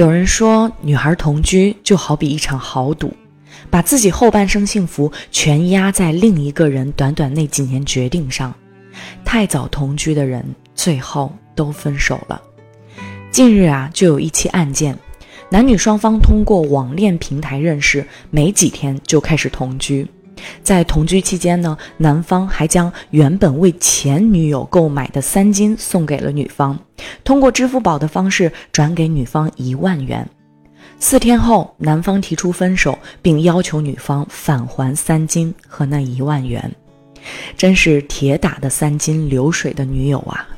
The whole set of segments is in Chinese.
有人说，女孩同居就好比一场豪赌，把自己后半生幸福全压在另一个人短短那几年决定上。太早同居的人，最后都分手了。近日啊，就有一起案件，男女双方通过网恋平台认识，没几天就开始同居。在同居期间呢，男方还将原本为前女友购买的三金送给了女方，通过支付宝的方式转给女方一万元。四天后，男方提出分手，并要求女方返还三金和那一万元。真是铁打的三金流水的女友啊！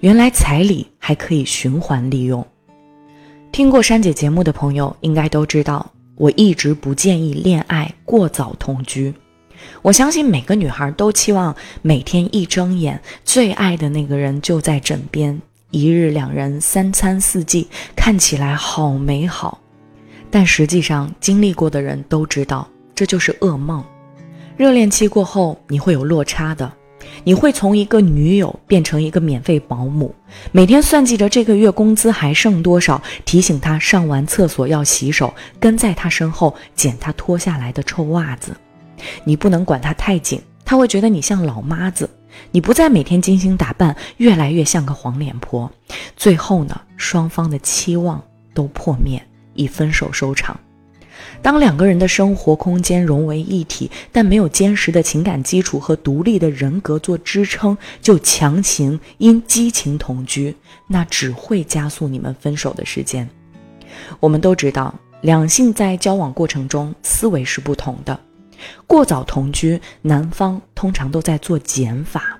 原来彩礼还可以循环利用。听过珊姐节目的朋友应该都知道，我一直不建议恋爱过早同居。我相信每个女孩都期望每天一睁眼，最爱的那个人就在枕边，一日两人，三餐四季，看起来好美好。但实际上，经历过的人都知道，这就是噩梦。热恋期过后，你会有落差的，你会从一个女友变成一个免费保姆，每天算计着这个月工资还剩多少，提醒他上完厕所要洗手，跟在他身后捡他脱下来的臭袜子。你不能管他太紧，他会觉得你像老妈子。你不再每天精心打扮，越来越像个黄脸婆。最后呢，双方的期望都破灭，以分手收场。当两个人的生活空间融为一体，但没有坚实的情感基础和独立的人格做支撑，就强行因激情同居，那只会加速你们分手的时间。我们都知道，两性在交往过程中思维是不同的。过早同居，男方通常都在做减法，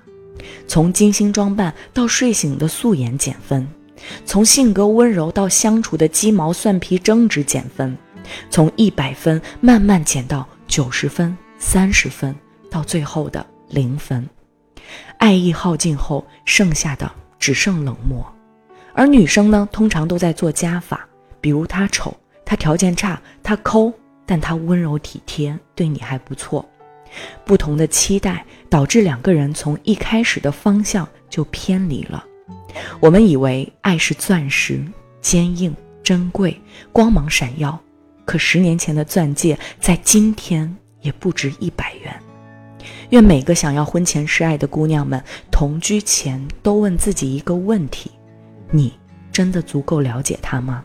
从精心装扮到睡醒的素颜减分，从性格温柔到相处的鸡毛蒜皮争执减分。从一百分慢慢减到九十分、三十分，到最后的零分。爱意耗尽后，剩下的只剩冷漠。而女生呢，通常都在做加法，比如他丑，他条件差，他抠，但他温柔体贴，对你还不错。不同的期待导致两个人从一开始的方向就偏离了。我们以为爱是钻石，坚硬、珍贵、光芒闪耀。可十年前的钻戒，在今天也不值一百元。愿每个想要婚前示爱的姑娘们，同居前都问自己一个问题：你真的足够了解他吗？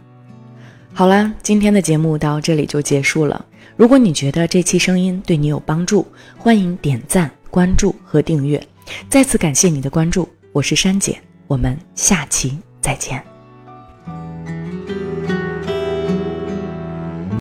好啦，今天的节目到这里就结束了。如果你觉得这期声音对你有帮助，欢迎点赞、关注和订阅。再次感谢你的关注，我是珊姐，我们下期再见。